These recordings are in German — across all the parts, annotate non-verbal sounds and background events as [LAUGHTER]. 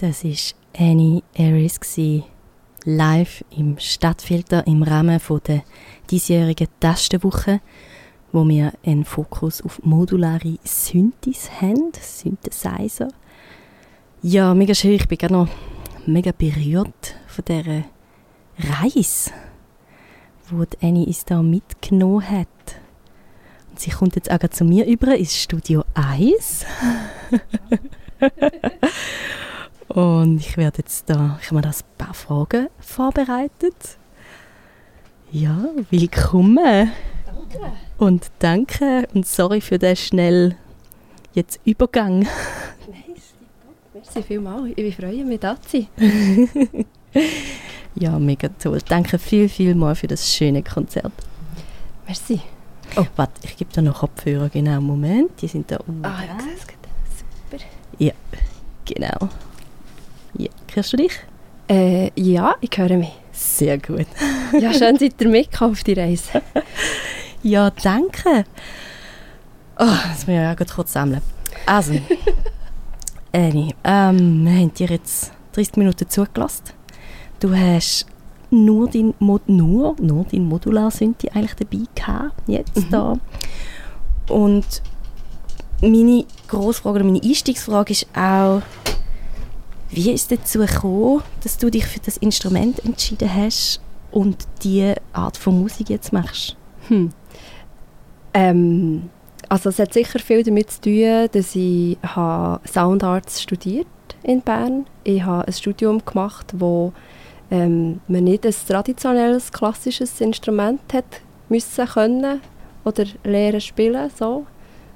Das ist Annie Aris live im Stadtfilter im Rahmen der diesjährigen Tastenwoche, wo wir einen Fokus auf modulare Synthes haben, Synthesizer. Ja, mega schön. Ich bin gerade noch mega berührt von dieser Reise, die Annie uns da mitgenommen hat. Und sie kommt jetzt auch zu mir über ins Studio 1. [LAUGHS] Und ich werde jetzt da, ich habe mir das ein paar Fragen vorbereitet. Ja, willkommen. Danke. Und danke und sorry für den schnell jetzt Übergang. Nein, [LAUGHS] Merci vielmals. Ich freue mich, da zu sein. [LAUGHS] ja, mega toll. Danke viel, viel mal für das schöne Konzert. Merci. Oh, warte, ich gebe dir noch Kopfhörer. Genau, Moment. Die sind da unten. Ah, ja, super. Ja, genau. Ja. Hörst du dich? Äh, ja, ich höre mich. Sehr gut. [LAUGHS] ja, schön seid ihr mitgekommen auf die Reise. [LAUGHS] ja, danke. Oh, das muss ich ja gut kurz sammeln. Also, [LAUGHS] Annie, ähm, wir haben dir jetzt 30 Minuten zugelassen. Du hast nur dein, Mod nur, nur dein Modular Synthi eigentlich dabei gehabt, jetzt mhm. da. Und meine Grossfrage oder meine Einstiegsfrage ist auch, wie ist es dazu gekommen, dass du dich für das Instrument entschieden hast und diese Art von Musik jetzt machst? Hm. Ähm, also es hat sicher viel damit zu tun, dass ich Sound Arts studiert in Bern. Ich habe ein Studium gemacht, wo ähm, man nicht ein traditionelles klassisches Instrument hat müssen können oder lernen spielen so.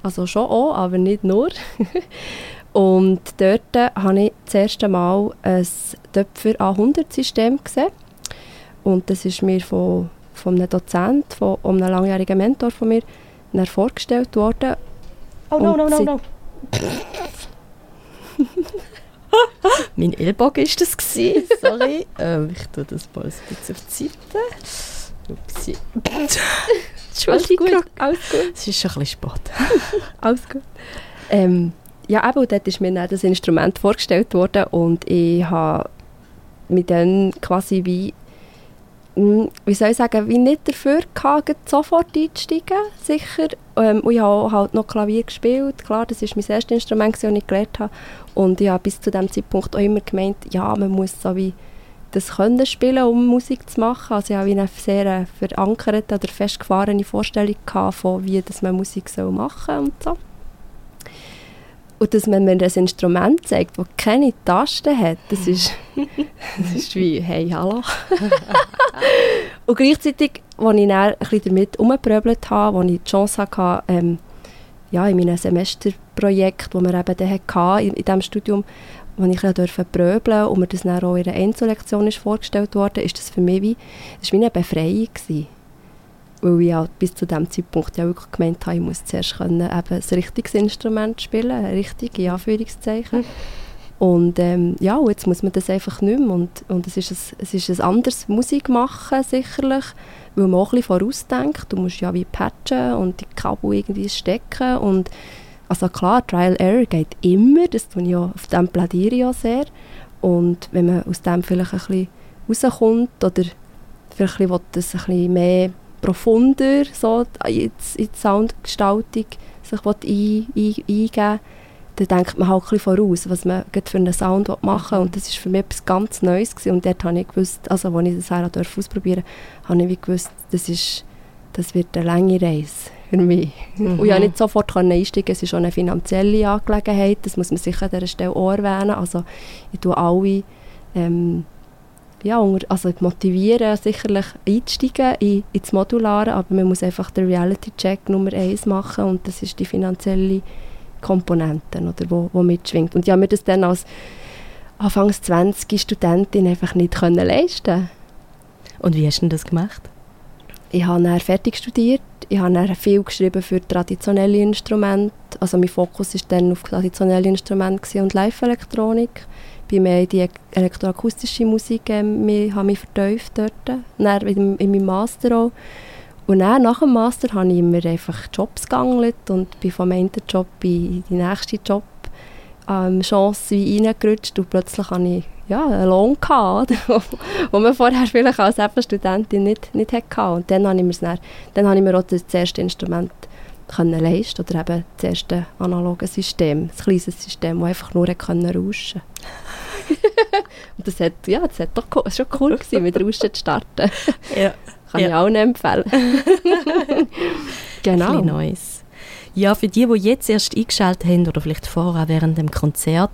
Also schon auch, aber nicht nur. [LAUGHS] Und dort habe ich das erste Mal ein Töpfer A100-System gesehen. Und das ist mir von, von einem Dozent, von einem langjährigen Mentor von mir, vorgestellt worden. Oh no, no, no, no. [LAUGHS] mein Ellbogen war das, gewesen. sorry. [LAUGHS] ähm, ich tue das mal ein bisschen auf die Seite. Upsi. Entschuldigung. Alles gut, alles gut. Es ist schon ein bisschen spät. [LAUGHS] alles gut. Ähm, ja, eben, dort ist mir dann das Instrument vorgestellt worden und ich habe mit dann quasi wie, hm, wie soll ich sagen, wie nicht dafür gehabt, sofort einzusteigen, sicher. Ähm, und ich habe halt noch Klavier gespielt, klar, das war mein erstes Instrument, das ich gelernt habe. Und ich habe bis zu diesem Zeitpunkt auch immer gemeint, ja, man muss so wie das können spielen, um Musik zu machen. Also ich habe eine sehr verankerte oder festgefahrene Vorstellung gehabt von, wie das man Musik machen soll und so. Und dass man mir ein Instrument zeigt, das keine Tasten hat, das ist, [LAUGHS] das ist wie, hey, hallo. [LAUGHS] und gleichzeitig, als ich dann ein bisschen damit umgepröbelt habe, als ich die Chance hatte, ähm, ja, in meinem Semesterprojekt, das wir eben dann hatten, in, in diesem Studium, wo ich ein bisschen pröbeln und mir das dann auch in einer Einzellektion ist vorgestellt wurde, ist das für mich wie, das war wie eine Befreiung gewesen weil ich halt bis zu diesem Zeitpunkt ja wirklich gemeint habe, ich muss zuerst können, eben ein richtiges Instrument spielen, richtig, in Anführungszeichen. Mhm. Und ähm, ja, jetzt muss man das einfach nicht mehr. Und, und es, ist ein, es ist ein anderes Musik machen, sicherlich, weil man auch ein bisschen vorausdenkt. Du musst ja wie patchen und die Kabel irgendwie stecken. Und also klar, Trial Error geht immer, das tue ich ja, auf dem plädiere ich ja sehr. Und wenn man aus dem vielleicht ein bisschen rauskommt oder vielleicht ein bisschen, das ein bisschen mehr profunder so in, die Soundgestaltung sich ein, ein, eingeben dann denkt man halt ein bisschen voraus, was man für einen Sound machen will. Und das war für mich etwas ganz Neues. Gewesen. Und dort habe ich gewusst, also als ich das auch ausprobieren durfte, habe ich gewusst, das, ist, das wird eine lange Reise für mich. Mhm. Und ich konnte nicht sofort einsteigen, es ist auch eine finanzielle Angelegenheit, das muss man sicher an dieser Stelle auch erwähnen. Also ich tue alle ähm, ja, also motivieren, sicherlich einzusteigen in, ins Modulare, aber man muss einfach den Reality-Check Nummer eins machen und das ist die finanzielle Komponente, oder, wo, wo mitschwingt. Und ich habe mir das dann als Anfangs 20 Studentin einfach nicht können leisten Und wie hast du das gemacht? Ich habe dann fertig studiert, ich habe dann viel geschrieben für traditionelle Instrumente, also mein Fokus war dann auf traditionelle Instrumente und Live-Elektronik bin mehr in die elektroakustische Musik ähm, mich, habe mich vertieft dort, dann in, in meinem Master auch. Und dann, nach dem Master habe ich immer einfach Jobs gegangen und bin vom einen Job in den nächsten Job ähm, Chance wie reingerutscht und plötzlich habe ich ja, einen Lohn gehabt, [LAUGHS] wo man vorher vielleicht als Studentin nicht, nicht hatte. Und dann habe ich, mir's dann, dann habe ich mir auch das erste Instrument können leisten oder eben das erste analoge System, das kleine System, das einfach nur rauschen [LAUGHS] Und das hat, ja, das hat doch cool, schon cool gewesen, mit Rauschen zu starten. [LAUGHS] Ja. Kann Ja. ich auch nicht empfehlen. [LAUGHS] genau. Ein Neues. Ja, für die, die jetzt erst eingeschaltet haben oder vielleicht vorher während dem Konzert,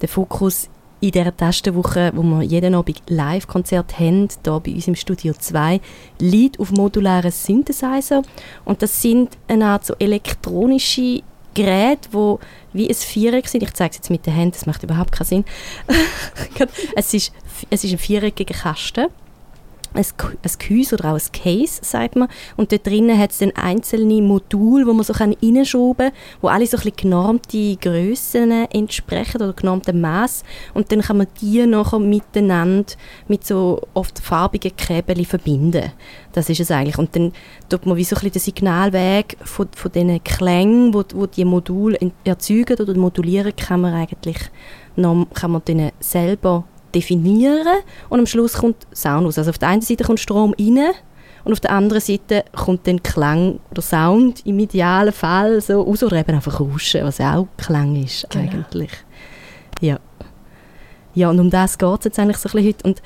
der Fokus in dieser Testenwoche, wo wir jeden Abend Live-Konzert haben, hier bei uns im Studio 2, liegt auf modularen Synthesizer. Und das sind eine Art so elektronische Geräte, die wie ein Viereck sind. Ich zeige es jetzt mit den Händen, das macht überhaupt keinen Sinn. [LAUGHS] es, ist, es ist ein viereckiger Kasten ein, Geh- ein Gehäuse oder auch ein Case, sagt man. Und dort drinnen hat es dann einzelne Module, wo man so reinschrauben kann, wo alle so ein genormte Grössen entsprechen oder genormte Maß. Und dann kann man die nachher miteinander mit so oft farbigen Käbeln verbinden. Das ist es eigentlich. Und dann tut man wie so ein bisschen den Signalweg von, von diesen Klängen, wo, wo die Module en- erzeugen oder modulieren, kann man eigentlich noch, kann man selber definieren und am Schluss kommt Sound raus. Also auf der einen Seite kommt Strom rein und auf der anderen Seite kommt dann Klang oder Sound im idealen Fall so raus oder eben einfach Rauschen, was auch Klang ist Genau. eigentlich. Ja. Ja, und um das geht es jetzt eigentlich so ein bisschen heute. Und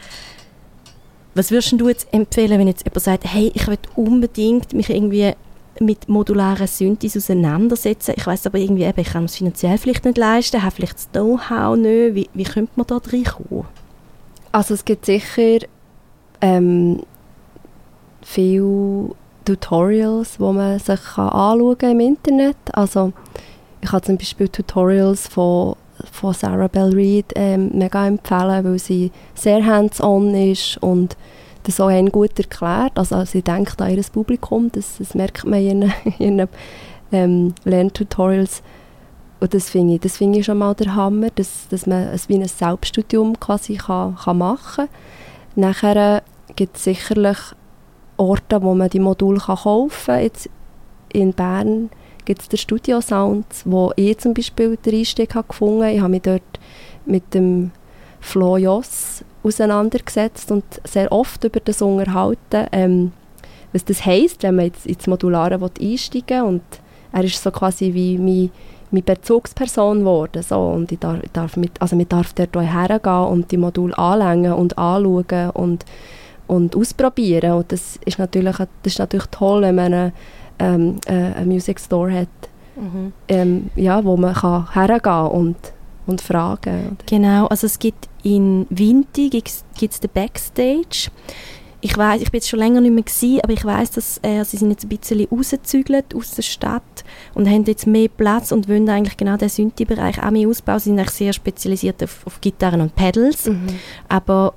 was würdest du jetzt empfehlen, wenn jetzt jemand sagt, hey, ich will unbedingt mich irgendwie mit modularen Synthes auseinandersetzen. Ich weiß aber irgendwie, eben, ich kann es finanziell vielleicht nicht leisten, habe vielleicht das Know-how nicht. Wie, wie könnte man da reinkommen? Also es gibt sicher ähm, viele Tutorials, wo man sich kann anschauen im Internet. Also ich kann zum Beispiel Tutorials von, von Sarah Bell Reid ähm, mega empfehlen, weil sie sehr hands-on ist und das auch einen gut erklärt. Also sie denkt an ihr Publikum, das, das merkt man [LAUGHS] in ihren, ähm, Lerntutorials. Und das finde ich, das finde ich schon mal der Hammer, dass, dass man es wie ein Selbststudium quasi kann, kann machen kann. Nachher gibt es sicherlich Orte, wo man die Module kann kaufen kann. In Bern gibt es den Studio Sounds, wo ich zum Beispiel den Einstieg gefunden habe. Ich habe mich dort mit dem Flo Joss auseinandergesetzt und sehr oft über das unterhalten, ähm, was das heisst, wenn man jetzt ins Modulare einsteigen will. Und er ist so quasi wie mein, meine Bezugsperson geworden. So. Und ich darf, ich darf mit, also man darf dort hergehen und die Module anlängen und anschauen und, und ausprobieren. Und das ist natürlich, das ist natürlich toll, wenn man einen, ähm, äh, einen Music Store hat, ähm, ja, wo man kann hergehen und, und fragen. Genau, also es gibt in Winti gibt's, gibt's den Backstage. Ich weiß, ich bin jetzt schon länger nicht mehr gewesen, aber ich weiß, dass äh, sie sind jetzt ein bisschen rausgezügelt aus der Stadt und haben jetzt mehr Platz und wollen eigentlich genau den Synthi-Bereich auch mehr ausbauen. Sie sind eigentlich sehr spezialisiert auf, auf Gitarren und Pedals, aber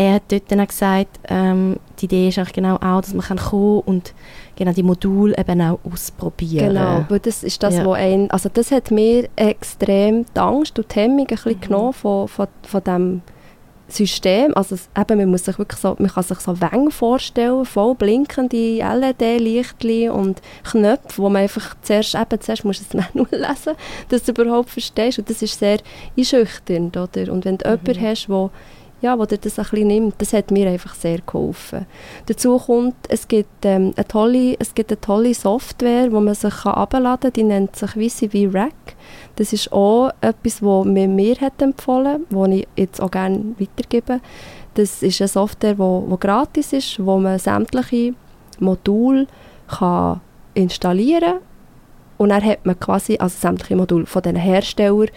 er hat dort dann auch gesagt, ähm, die Idee ist eigentlich genau auch, dass man kann kommen und genau die Module eben auch ausprobieren. Genau, weil das ist das, Ja. wo ein, also das hat mir extrem die Angst und die Hemmung ein bisschen Mhm. genommen von, von, von dem System. Also es, eben, man muss sich wirklich so, man kann sich so Wänge vorstellen, voll blinkende LED-Lichtchen und Knöpfe, wo man einfach zuerst, eben zuerst musst du das [LAUGHS] Manual lesen, dass du überhaupt verstehst und das ist sehr einschüchternd, oder? Und wenn du Mhm. jemanden hast, wo ja, wo dir das ein bisschen nimmt, das hat mir einfach sehr geholfen. Dazu kommt, es gibt, ähm, eine, tolle, es gibt eine tolle Software, wo man sich herunterladen kann, die nennt sich VCV Rack. Das ist auch etwas, das mir mir hat empfohlen, das ich jetzt auch gerne weitergebe. Das ist eine Software, die wo, wo gratis ist, wo man sämtliche Module kann installieren kann und dann hat man quasi, also sämtliche Module von den Herstellern,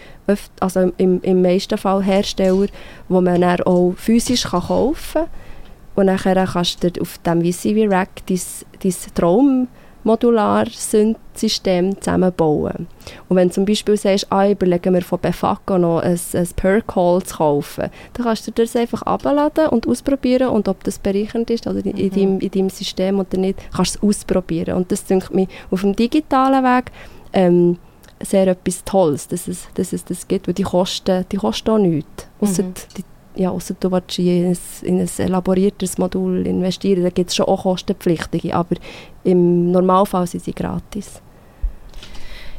also im, im meisten Fall Hersteller, wo man dann auch physisch kann kaufen kann. Und dann kannst du auf dem VCV Rack dein, dein Traummodular-System zusammenbauen. Und wenn du zum Beispiel sagst, ah, ich überlege mir von Befaco noch ein, ein Perk-Hall zu kaufen, dann kannst du das einfach abladen und ausprobieren und ob das bereichernd ist oder in, in, deinem, in deinem System oder nicht, kannst du es ausprobieren. Und das denke mich auf dem digitalen Weg ähm, sehr etwas Tolles, dass es, dass es das gibt, weil die kosten, die kosten auch nichts. Mhm. die, ja, ausser du willst in ein, in ein elaboriertes Modul investieren, da gibt es schon auch kostenpflichtige, aber im Normalfall sind sie gratis.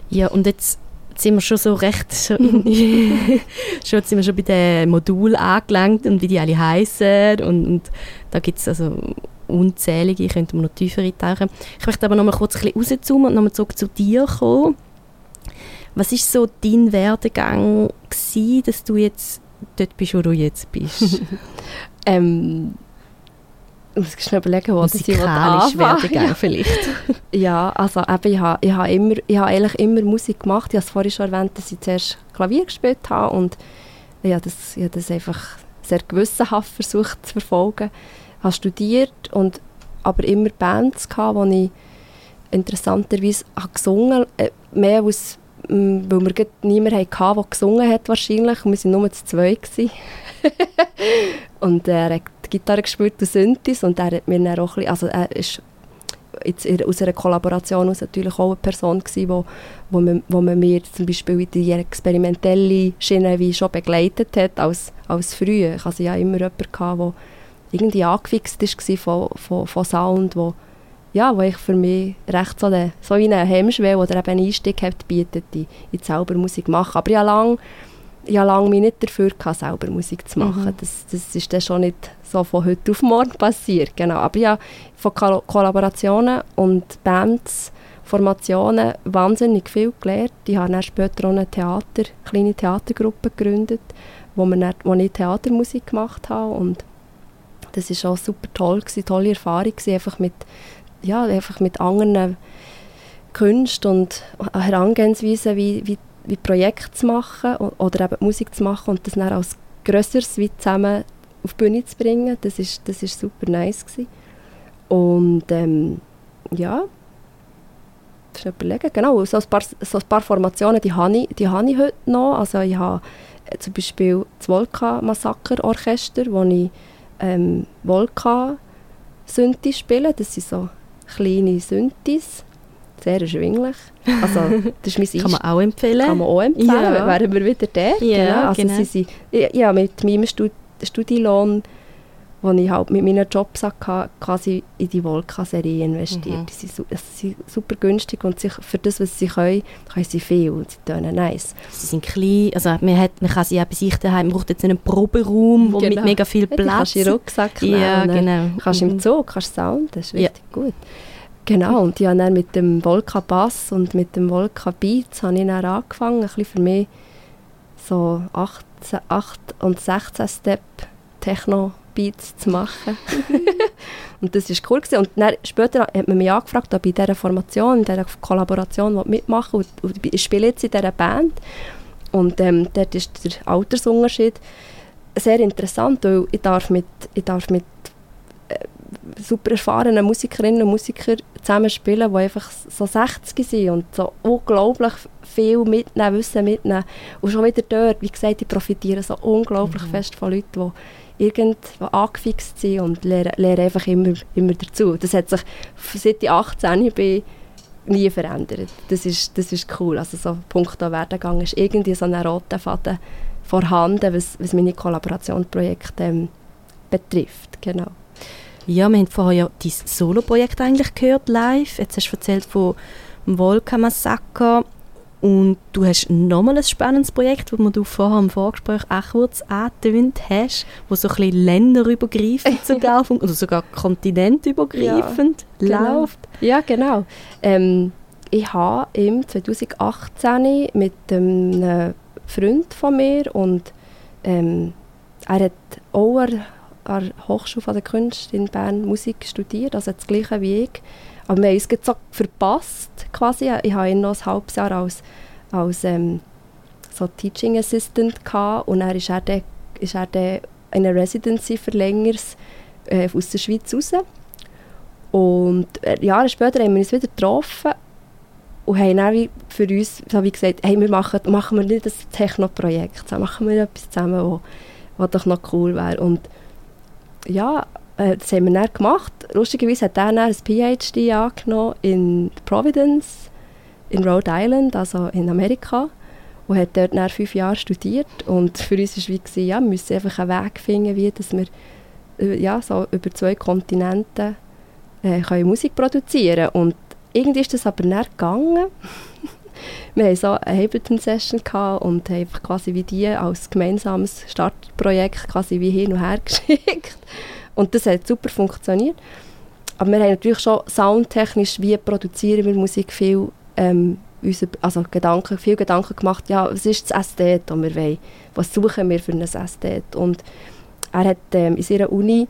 Ja, und jetzt sind wir schon so recht, [LAUGHS] schon, in, schon sind wir schon bei den Modulen angelangt und wie die alle heißen und, und da gibt es also unzählige, könnte man noch tiefer eintauchen. Ich möchte aber noch mal kurz ein bisschen rauszoomen und noch mal zurück zu dir kommen. Was ist so dein Werdegang gewesen, dass du jetzt dort bist, wo du jetzt bist? [LAUGHS] ähm, ich muss schnell überlegen, wo ich Werdegang [LAUGHS] ja. vielleicht. ja, also eben, ich habe, ich habe, immer, ich habe eigentlich immer Musik gemacht. Ich habe es vorhin schon erwähnt, dass ich zuerst Klavier gespielt habe und ich habe das, ich habe das einfach sehr gewissenhaft versucht zu verfolgen. Ich habe studiert und aber immer Bands gehabt, wo ich interessanterweise habe gesungen habe, äh, mehr aus weil wir niemanden hatten, der gesungen hat wahrscheinlich. Wir waren nur zu zweit. [LAUGHS] und er hat die Gitarre gespielt, und Synthes, und er hat mir dann auch ein bisschen, also er ist jetzt aus einer Kollaboration aus natürlich auch eine Person gewesen, wo, wo, man, wo man mir zum Beispiel in die experimentelle Schiene wie schon begleitet hat als, als früher. Ich hatte ja immer jemanden, der irgendwie angefixt war von, von, von Sound, wo ja, wo ich für mich recht so, eine, so eine Hemmschwelle oder eben einen Einstieg hat, bietet, in, in die selber Musik machen. Aber ich habe lange habe lange mich nicht dafür gehabt, selber Musik zu machen. Mhm. Das, das ist dann schon nicht so von heute auf morgen passiert. Genau. Aber ich habe von Ko Kollaborationen und Bands, Formationen wahnsinnig viel gelernt. Ich habe dann später auch eine Theater, kleine Theatergruppe gegründet, wo, wir dann, wo ich Theatermusik gemacht habe. Und das war auch super toll, gewesen, tolle Erfahrung, gewesen, einfach mit ja, einfach mit anderen Künsten und Herangehensweisen wie, wie, wie Projekte zu machen oder eben Musik zu machen und das dann als Größeres wie zusammen auf die Bühne zu bringen, das ist, das ist super nice gewesen. Und ähm, ja, das überlegen. Genau, so ein, paar, so ein paar Formationen, die habe ich, die habe ich heute noch. Also ich habe äh, zum Beispiel das Volca-Massaker-Orchester, wo ich ähm, Volca-Synthi spiele. Das sind so kleine Synthes. Sehr erschwinglich. Also, das ist mein [LAUGHS] Kann man auch empfehlen. Kann man auch empfehlen, ja. wären wir wieder da. Ja, genau. Also genau. Sie sind, ja, mit meinem Stud Studienlohn, den ich halt mit meinen Jobs hatte, quasi in die Volca-Serie investiert. Mhm. Die sind, sind, super günstig und sich, für das, was sie können, können sie viel und sie tun nice. Sie sind klein, also man, hat, man kann sie auch bei sich daheim, man braucht jetzt einen Proberaum, wo genau. mit mega viel Platz... Ja, kannst du Rucksack nehmen. Ja, genau. Kannst mhm. im Zug, kannst Sound, das ist richtig ja. gut. Genau, und ich habe dann mit dem Volca Bass und mit dem Volca Beats habe ich dann angefangen, ein bisschen für mich so 8, 8 und 16 Step Techno Beats zu machen. [LAUGHS] und das war cool. Gewesen. Und dann, später hat man mich angefragt, ob ich in dieser Formation, in dieser Kollaboration mitmachen will. Und, und ich spiele jetzt in dieser Band. Und ähm, dort ist der Altersunterschied sehr interessant, weil ich darf mit, ich darf mit super erfahrenen Musikerinnen und Musiker zusammenspielen, die einfach so 60 sind und so unglaublich viel mitnehmen, Wissen mitnehmen. Und schon wieder dort, wie gesagt, die profitieren so unglaublich mhm. fest von Leuten, die irgendwo angefixt sind und lernen, lernen einfach immer, immer dazu. Das hat sich seit ich 18 bin nie verändert. Das ist, das ist cool. Also so Punkt Werdegang ist irgendwie so ein roter Faden vorhanden, was, was meine Kollaborationsprojekte ähm, betrifft. Genau. Ja, wir haben vorher ja dein Solo-Projekt eigentlich gehört, live. Jetzt hast du erzählt von dem Volca-Massaker. Und du hast nochmal ein spannendes Projekt, das du vorher im Vorgespräch auch kurz angetönt hast, das so ein bisschen länderübergreifend sogar, [LAUGHS] oder sogar kontinentübergreifend ja, genau. läuft. Ja, genau. Ähm, ich habe im 2018 mit einem Freund von mir und ähm, er hat auch an der Hochschule der Künste in Bern Musik studiert, also das gleiche wie ich. Aber wir haben uns so verpasst, quasi. Ich habe ihn noch ein halbes Jahr als, als ähm, so Teaching Assistant gehabt und dann ist er dann, ist er dann in einer Residency für längeres äh, aus der Schweiz raus. Und äh, Jahre später haben wir uns wieder getroffen und haben dann für uns so wie gesagt, hey, wir machen, machen wir nicht ein Techno-Projekt, machen wir etwas zusammen, was doch noch cool wäre. Und ja, äh, das haben wir dann gemacht. Lustigerweise hat er dann ein PhD angenommen in Providence, in Rhode Island, also in Amerika. Und hat dort dann fünf Jahre studiert. Und für uns war es wie, ja, wir müssen einfach einen Weg finden, wie dass wir äh, ja, so über zwei Kontinente äh, können Musik produzieren können. Irgendwie ist das aber nicht gegangen. [LAUGHS] wir haben so eine Ableton-Session und haben quasi wie die als gemeinsames Startprojekt quasi wie hin und her [LAUGHS] geschickt. Und das hat super funktioniert. Aber wir haben natürlich schon soundtechnisch, wie produzieren wir Musik, viel, ähm, unser, also Gedanken, viel Gedanken gemacht, ja, was ist das Ästhet, das wir wollen? Was suchen wir für ein Ästhet? Und er hat ähm, in seiner Uni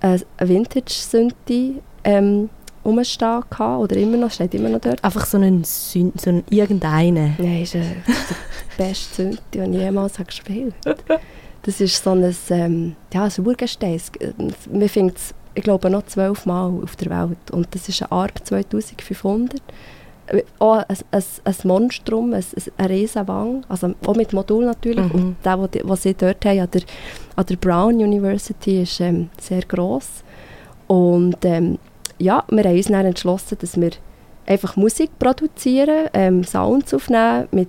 äh, eine Vintage-Synthi ähm, rumstehen gehabt, oder immer noch, steht immer noch dort. Einfach so einen, Syn so einen irgendeinen? Nein, ist äh, der beste Synthi, den ich jemals gespielt habe. [LAUGHS] Das ist so ein, ähm, ja, ein Urgestein. Man findet es, ich glaube, noch zwölfmal auf der Welt. Und das ist eine Arp 2500. Auch ein, ein, ein Monstrum, ein, ein Riesenwang, also auch mit Modul natürlich. Mhm. Und der, was sie dort haben, an der, an der Brown University, ist ähm, sehr gross. Und ähm, ja, wir haben uns dann entschlossen, dass wir einfach Musik produzieren, ähm, Sounds aufnehmen mit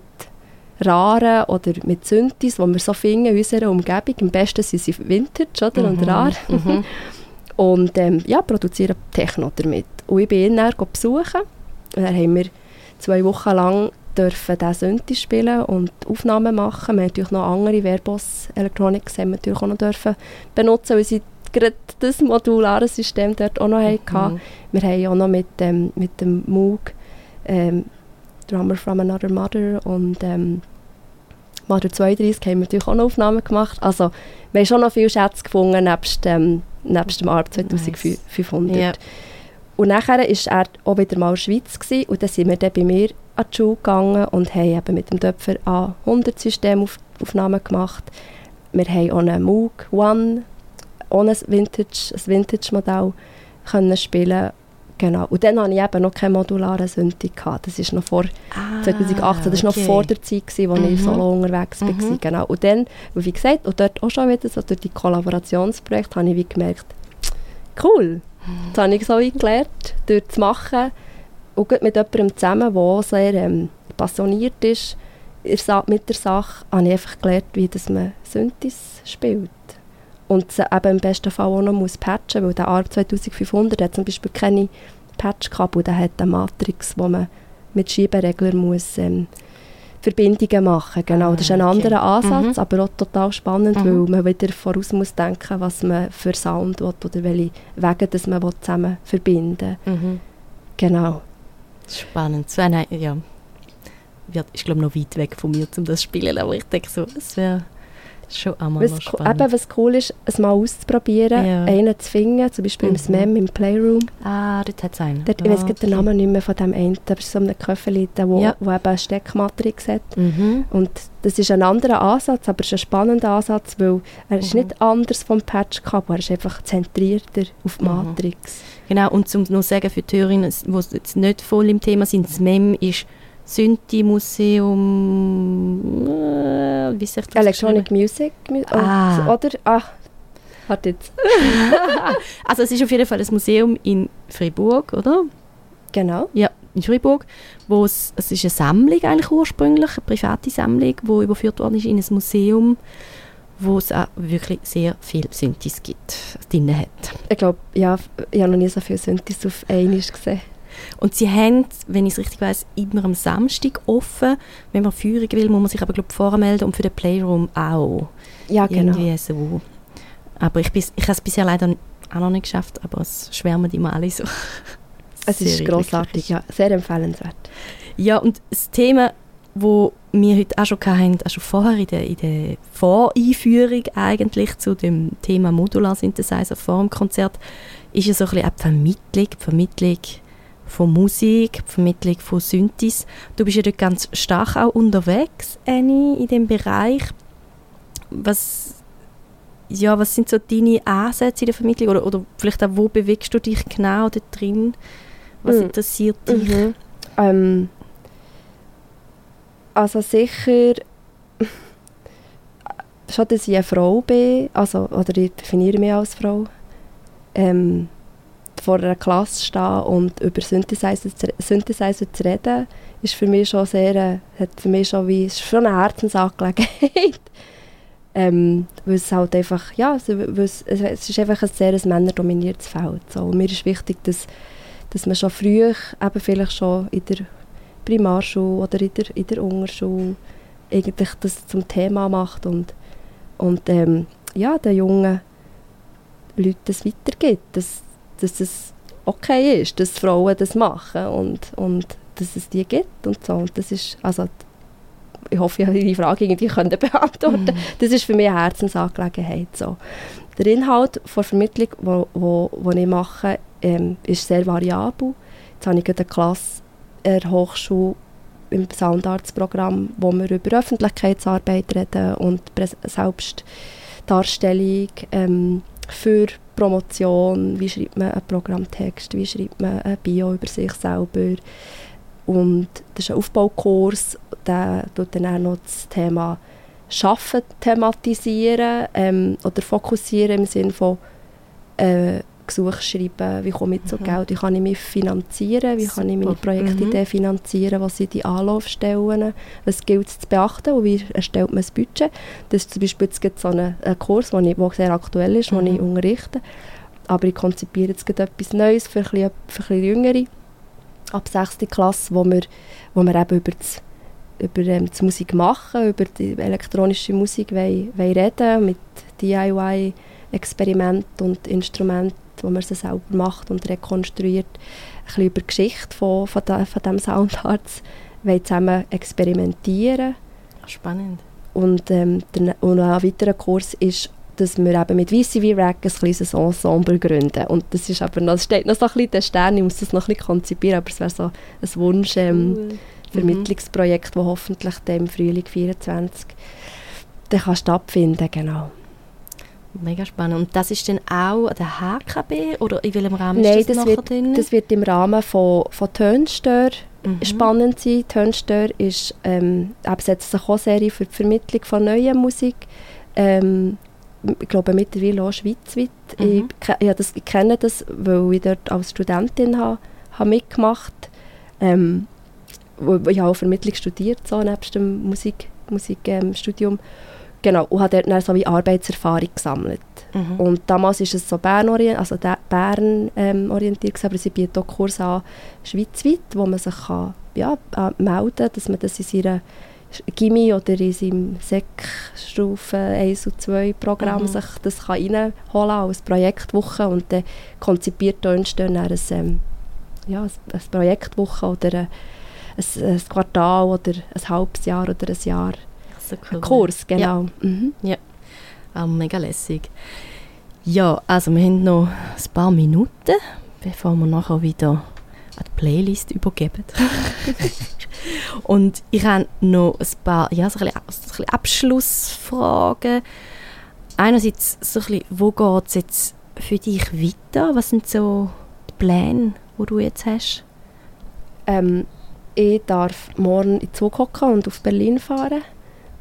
raren oder mit Synthes, die wir so finden in unserer Umgebung. Am besten sind sie Vintage oder, mhm. und rar. Mhm. [LAUGHS] und ähm, ja, produzieren Techno damit. Und ich bin ihn dann besuchen. Und dann haben wir zwei Wochen lang dürfen diesen Synthi spielen und Aufnahmen machen. Wir haben natürlich noch andere Verbos Electronics haben wir natürlich auch noch dürfen benutzen, weil sie gerade das modulare System dort auch noch mhm. hatten. Wir haben auch noch mit, ähm, mit dem Moog ähm, Drummer from Another Mother und ähm, Mother 32 haben wir natürlich auch noch Aufnahmen gemacht. Also wir haben schon noch viele Schätze gefunden, nebst, ähm, nebst dem ARP 2500. Nice. Yeah. Und nachher war er auch wieder mal in der Schweiz gewesen, und dann sind wir dann bei mir an die Schule gegangen und haben eben mit dem Töpfer A100-System auf, Aufnahmen gemacht. Wir haben auch einen Moog One, ohne ein Vintage-Modell Vintage können spielen Genau. Und dann hatte ich eben noch keine modularen Synthi. Das ist noch vor ah, 2018, das war okay. noch vor der Zeit, gewesen, als mhm. ich solo unterwegs war. Mhm. Genau. Und dann, wie gesagt, und dort auch schon wieder so durch die Kollaborationsprojekte, habe ich wie gemerkt, cool, das habe ich so gelernt, dort zu machen und mit jemandem zusammen, der sehr ähm, passioniert ist mit der Sache, habe ich einfach gelernt, wie das man Synthes spielt und eben im besten Fall auch noch muss patchen, weil der ARP 2500 hat zum Beispiel keine Patchkabel, der hat eine Matrix, wo man mit Schieberegler muss ähm, Verbindungen machen genau, das ist ein ah, okay. anderer Ansatz, mhm. aber auch total spannend, mhm. weil man wieder voraus muss denken, was man für Sound will oder welche Wege dass man zusammen verbinden mhm. Genau. Spannend. So eine, ja, ist glaube noch weit weg von mir, um das zu spielen, aber ich denke so, es wäre Schon einmal was, spannend. Eben, was cool ist, es mal auszuprobieren, ja. einen zu finden, zum Beispiel mhm. im SMEM, im Playroom. Ah, dort hat es einen. Dort, ich weiß okay. den Namen nicht mehr von dem einen, aber es ist so ein Köffel, wo, ja. wo eben eine Steckmatrix hat. Mhm. Und das ist ein anderer Ansatz, aber es ist ein spannender Ansatz, weil er mhm. ist nicht anders vom Patch-Kabel, er ist einfach zentrierter auf die mhm. Matrix. Genau, und zum noch sagen für die Hörerinnen, die jetzt nicht voll im Thema sind, das MEM ist Synthi-Museum, äh, wie sich das Electronic Music, ah. oder? Ah, warte jetzt. [LAUGHS] also es ist auf jeden Fall ein Museum in Fribourg, oder? Genau. Ja, in Fribourg, wo es, es ist eine Sammlung eigentlich ursprünglich, eine private Sammlung, die überführt worden ist in ein Museum, wo es auch wirklich sehr viele Synthes gibt, drin hat. Ich glaube, ja, ich habe noch nie so viele Synthes auf einmal gesehen. Und sie haben, wenn ich es richtig weiß, immer am Samstag offen. Wenn man Führung will, muss man sich aber glaube vormelden und für den Playroom auch. Ja, genau. Irgendwie so. Aber ich, ich habe es bisher leider auch noch nicht geschafft, aber es schwärmen immer alle so. [LAUGHS] Es ist großartig, ja, sehr empfehlenswert. Ja, und das Thema, wo wir heute auch schon hatten, auch schon vorher in der, in der Voreinführung eigentlich zu dem Thema Modular Synthesizer vor dem Konzert, ist ja so ein bisschen die Vermittlung, die Vermittlung von Musik, die Vermittlung von Synthes. Du bist ja dort ganz stark auch unterwegs, Annie, in dem Bereich. Was, ja, was sind so deine Ansätze in der Vermittlung oder, oder vielleicht auch, wo bewegst du dich genau da drin? Was mhm. interessiert dich? Mhm. Ähm, also sicher [LAUGHS] schon, dass ich eine Frau bin, also, oder ich definiere mich als Frau. Ähm, vor einer Klasse stehen und über Synthesizer, Synthesizer zu reden, ist für mich schon sehr, äh, hat für mich schon wie, ist schon eine Herzensangelegenheit. [LAUGHS] ähm, weil es halt einfach, ja, es, es, ist einfach ein sehr männerdominiertes Feld. So. Und mir ist wichtig, dass, dass man schon früh, eben vielleicht schon in der Primarschule oder in der, in der Unterschule eigentlich das zum Thema macht und, und ähm, ja, den jungen Leuten das weitergibt, dass, dass es okay ist, dass Frauen das machen und, und dass es die gibt und so. Und das ist, also, ich hoffe, ich habe die Frage irgendwie [LAUGHS] können beantworten mm. Das ist für mich eine Herzensangelegenheit. So. Der Inhalt der Vermittlung, die wo, wo, wo ich mache, ähm, ist sehr variabel. Jetzt habe ich eine Klasse der Hochschule im Soundarts-Programm, wo wir über Öffentlichkeitsarbeit reden und Selbstdarstellung ähm, für Promotion, wie schreibt man einen Programmtext, wie schreibt man ein Bio über sich selber. Und das ist ein Aufbaukurs, der tut dann auch noch das Thema Schaffen thematisieren ähm, oder fokussieren im Sinne von äh, Gesuch schreiben, wie komme ich zu mhm. Geld, wie kann ich mich finanzieren, wie kann ich meine Projektidee mhm. finanzieren, was sind die Anlaufstellen, was gilt es zu beachten und wie erstellt man das Budget. Das ist zum Beispiel jetzt so ein, ein Kurs, der sehr aktuell ist, mhm. den ich unterrichte, aber ich konzipiere jetzt etwas Neues für ein bisschen, für ein bisschen Jüngere, ab 6. Klasse, wo wir, wo wir eben über das über ähm, die Musik machen, über die elektronische Musik wollen, wollen reden, mit DIY-Experimenten und Instrumenten wo man sie selber macht und rekonstruiert, ein bisschen über die Geschichte von, von, de, von diesem Soundarts, wollen zusammen experimentieren. Spannend. Und, ähm, der, und ein weiterer Kurs ist, dass wir eben mit VCV Rack ein kleines Ensemble gründen. Und das ist aber noch, es steht noch so ein bisschen der Stern, ich muss das noch ein bisschen konzipieren, aber es wäre so ein Wunsch, ähm, cool. Vermittlungsprojekt, das hoffentlich im Frühling 2024 dann kann stattfinden genau. Mega spannend. Und das ist dann auch der HKB oder in welchem Rahmen Nein, ist das, das wird, drin? das wird im Rahmen von, von Tönstör mhm. spannend sein. Tönstör ist, ähm, sich auch Serie für die Vermittlung von neuer Musik. Ähm, ich glaube mittlerweile auch schweizweit. Mhm. Ich, ja, das, ich kenne das, weil ich dort als Studentin habe, habe mitgemacht ähm, habe. Ich habe auch Vermittlung studiert, so, nebst dem Musikstudium. Musik, ähm, Genau, und habe dort dann so wie Arbeitserfahrung gesammelt. Mhm. Und damals war es so Bern, also Bern ähm, orientiert, aber sie bieten auch Kurse an schweizweit, wo man sich kann, ja, melden kann, dass man das in seiner Gimmi oder in seinem Sek-Stufe 1 und 2 Programm mhm. sich das kann reinholen kann als Projektwoche und dann konzipiert da entstehen ein, ähm, ja, eine Projektwoche oder ein, ein Quartal oder ein halbes Jahr oder ein Jahr cool. Kurs, genau. Ja, mhm. ja. Auch mega lässig. Ja, also wir haben noch ein paar Minuten, bevor wir nachher wieder an die Playlist übergeben. [LAUGHS] Und ich habe noch ein paar ja, so ein bisschen, so ein bisschen Abschlussfragen. Einerseits so ein bisschen, wo geht es jetzt für dich weiter? Was sind so die Pläne, die du jetzt hast? Ähm, ich darf morgen in Zug hocken und auf Berlin fahren.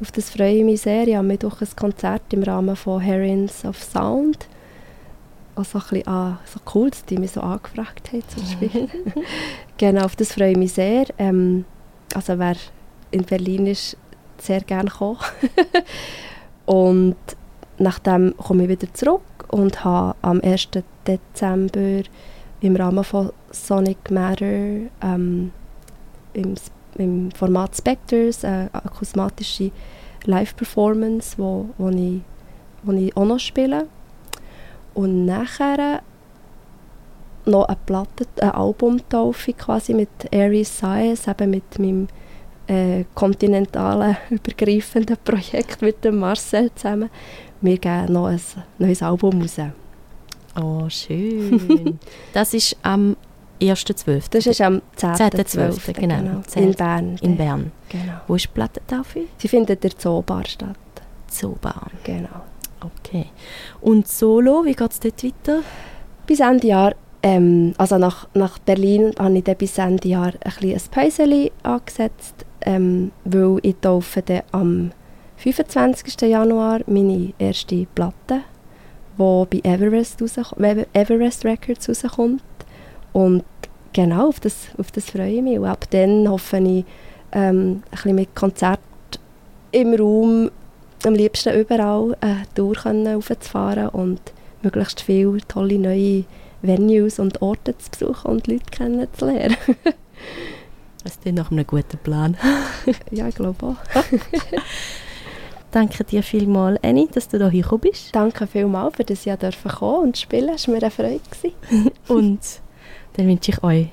Auf das freue ich mich sehr. Ich habe Mittwoch ein Konzert im Rahmen von Herons of Sound. Also ein bisschen, ah, so cool, dass die mich so angefragt haben zum Spielen. [LAUGHS] genau, auf das freue ich mich sehr. Ähm, also wer in Berlin ist, sehr gerne kommen. [LAUGHS] und nachdem komme ich wieder zurück und habe am 1. Dezember im Rahmen von Sonic Matter ähm, im im Format Spectres, eine akusmatische Live-Performance, wo, wo, ich, wo ich auch noch spiele. Und nachher noch eine Platte, eine Albumtaufe quasi mit Aries Science, eben mit meinem äh, kontinentalen, [LAUGHS] übergreifenden Projekt mit dem Marcel zusammen. Wir geben noch ein neues Album raus. Oh, schön. [LAUGHS] das ist am 1.12. Das ist am 10.12. 10. Genau. genau. In Bern. In Bern. Genau. Wo ist die Plattentaufe? Sie findet in der Zoobar statt. Zoobar. Genau. Okay. Und Solo, wie geht es dort weiter? Bis Ende Jahr, ähm, also nach, nach Berlin, habe ich dann bis Ende Jahr ein, ein Päuschen angesetzt, ähm, weil ich taufe dann am 25. Januar meine erste Platte, die bei Everest, Everest Records rauskommt. Und genau, auf das, auf das freue ich mich. Und ab dann hoffe ich, ähm, ein bisschen mit Konzert im Raum, am liebsten überall, eine Tour aufzufahren und möglichst viele tolle neue Venues und Orte zu besuchen und Leute kennenzulernen. [LAUGHS] Das ist nach einem guten Plan. [LAUGHS] ja, ich glaube auch. [LAUGHS] Danke dir vielmals, Annie, dass du hier gekommen bist. Danke vielmals, für das ich kommen und spielen. Es war mir eine Freude. Und dann wünsche ich euch,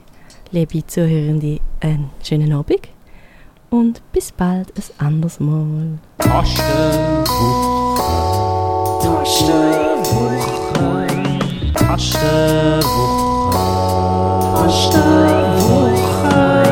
liebe Zuhörende, einen schönen Abend und bis bald ein anderes Mal. Tastenwoche. Tastenwoche. Tastenwoche. Tastenwoche.